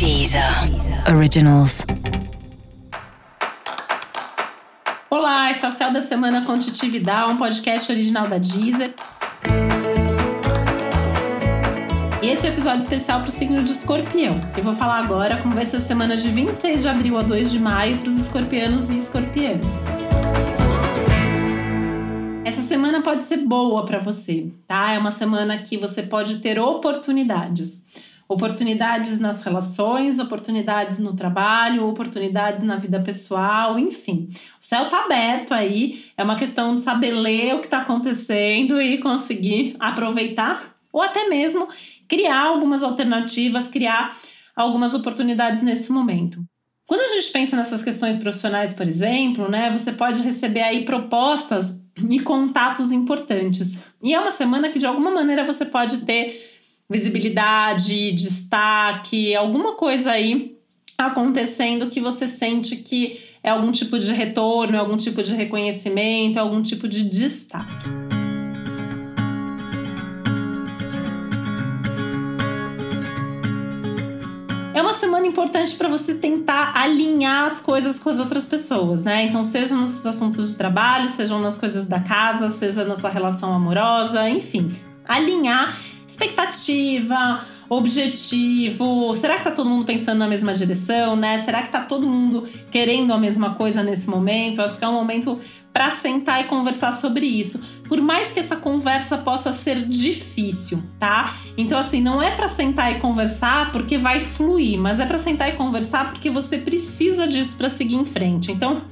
Deezer Originals. Olá, esse é o Céu da Semana com Titi Vidal, um podcast original da Deezer. E esse é o um episódio especial para o signo de escorpião. Eu vou falar agora como vai ser a semana de 26 de abril a 2 de maio para os escorpianos e escorpianas. Essa semana pode ser boa para você, tá? É uma semana que você pode ter oportunidades. Oportunidades nas relações, oportunidades no trabalho, oportunidades na vida pessoal, enfim. O céu tá aberto aí, é uma questão de saber ler o que está acontecendo e conseguir aproveitar ou até mesmo criar algumas alternativas, criar algumas oportunidades nesse momento. Quando a gente pensa nessas questões profissionais, por exemplo, né, você pode receber aí propostas e contatos importantes. E é uma semana que de alguma maneira você pode ter visibilidade, destaque, alguma coisa aí acontecendo que você sente que é algum tipo de retorno, é algum tipo de reconhecimento, é algum tipo de destaque. É uma semana importante para você tentar alinhar as coisas com as outras pessoas, né? Então, seja nos assuntos de trabalho, sejam nas coisas da casa, seja na sua relação amorosa, enfim, alinhar expectativa, objetivo. Será que tá todo mundo pensando na mesma direção, né? Será que tá todo mundo querendo a mesma coisa nesse momento? Acho que é um momento para sentar e conversar sobre isso. Por mais que essa conversa possa ser difícil, tá? Então assim, não é para sentar e conversar porque vai fluir, mas é para sentar e conversar porque você precisa disso para seguir em frente. Então,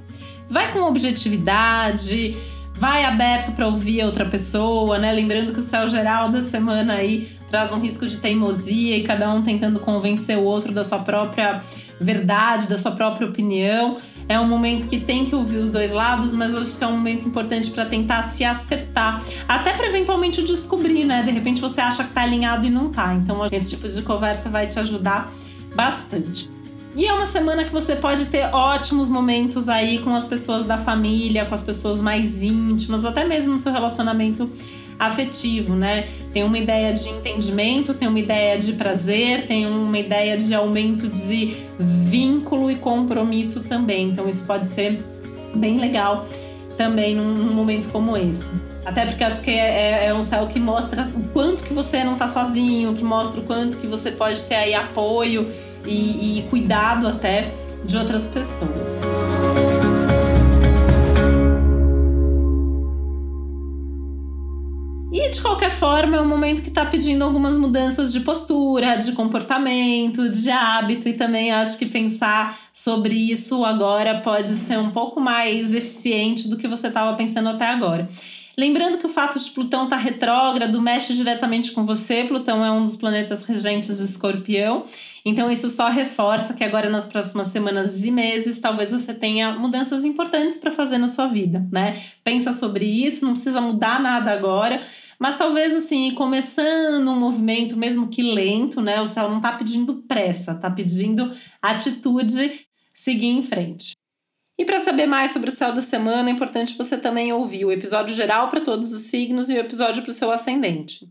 vai com objetividade, vai aberto para ouvir a outra pessoa, né? Lembrando que o céu geral da semana aí traz um risco de teimosia e cada um tentando convencer o outro da sua própria verdade, da sua própria opinião. É um momento que tem que ouvir os dois lados, mas acho que é um momento importante para tentar se acertar, até para eventualmente descobrir, né? De repente você acha que tá alinhado e não tá. Então esse tipo de conversa vai te ajudar bastante. E é uma semana que você pode ter ótimos momentos aí com as pessoas da família, com as pessoas mais íntimas, ou até mesmo no seu relacionamento afetivo, né? Tem uma ideia de entendimento, tem uma ideia de prazer, tem uma ideia de aumento de vínculo e compromisso também. Então, isso pode ser bem legal também num, num momento como esse. Até porque acho que é, é, é, um céu que mostra o quanto que você não tá sozinho, que mostra o quanto que você pode ter aí apoio e, e cuidado até de outras pessoas. Forma, é um momento que está pedindo algumas mudanças de postura, de comportamento, de hábito, e também acho que pensar sobre isso agora pode ser um pouco mais eficiente do que você estava pensando até agora. Lembrando que o fato de Plutão estar tá retrógrado mexe diretamente com você. Plutão é um dos planetas regentes de Escorpião. Então, isso só reforça que agora, nas próximas semanas e meses, talvez você tenha mudanças importantes para fazer na sua vida, né? Pensa sobre isso, não precisa mudar nada agora. Mas talvez assim, começando um movimento, mesmo que lento, né? O céu não está pedindo pressa, está pedindo atitude, seguir em frente. E para saber mais sobre o céu da semana, é importante você também ouvir o episódio geral para todos os signos e o episódio para o seu ascendente.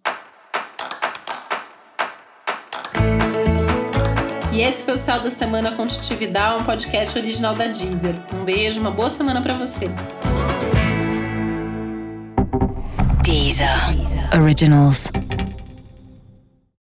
E esse foi o Céu da Semana com Titi Vidal, um podcast original da Deezer. Um beijo, uma boa semana para você. Deezer. Originals.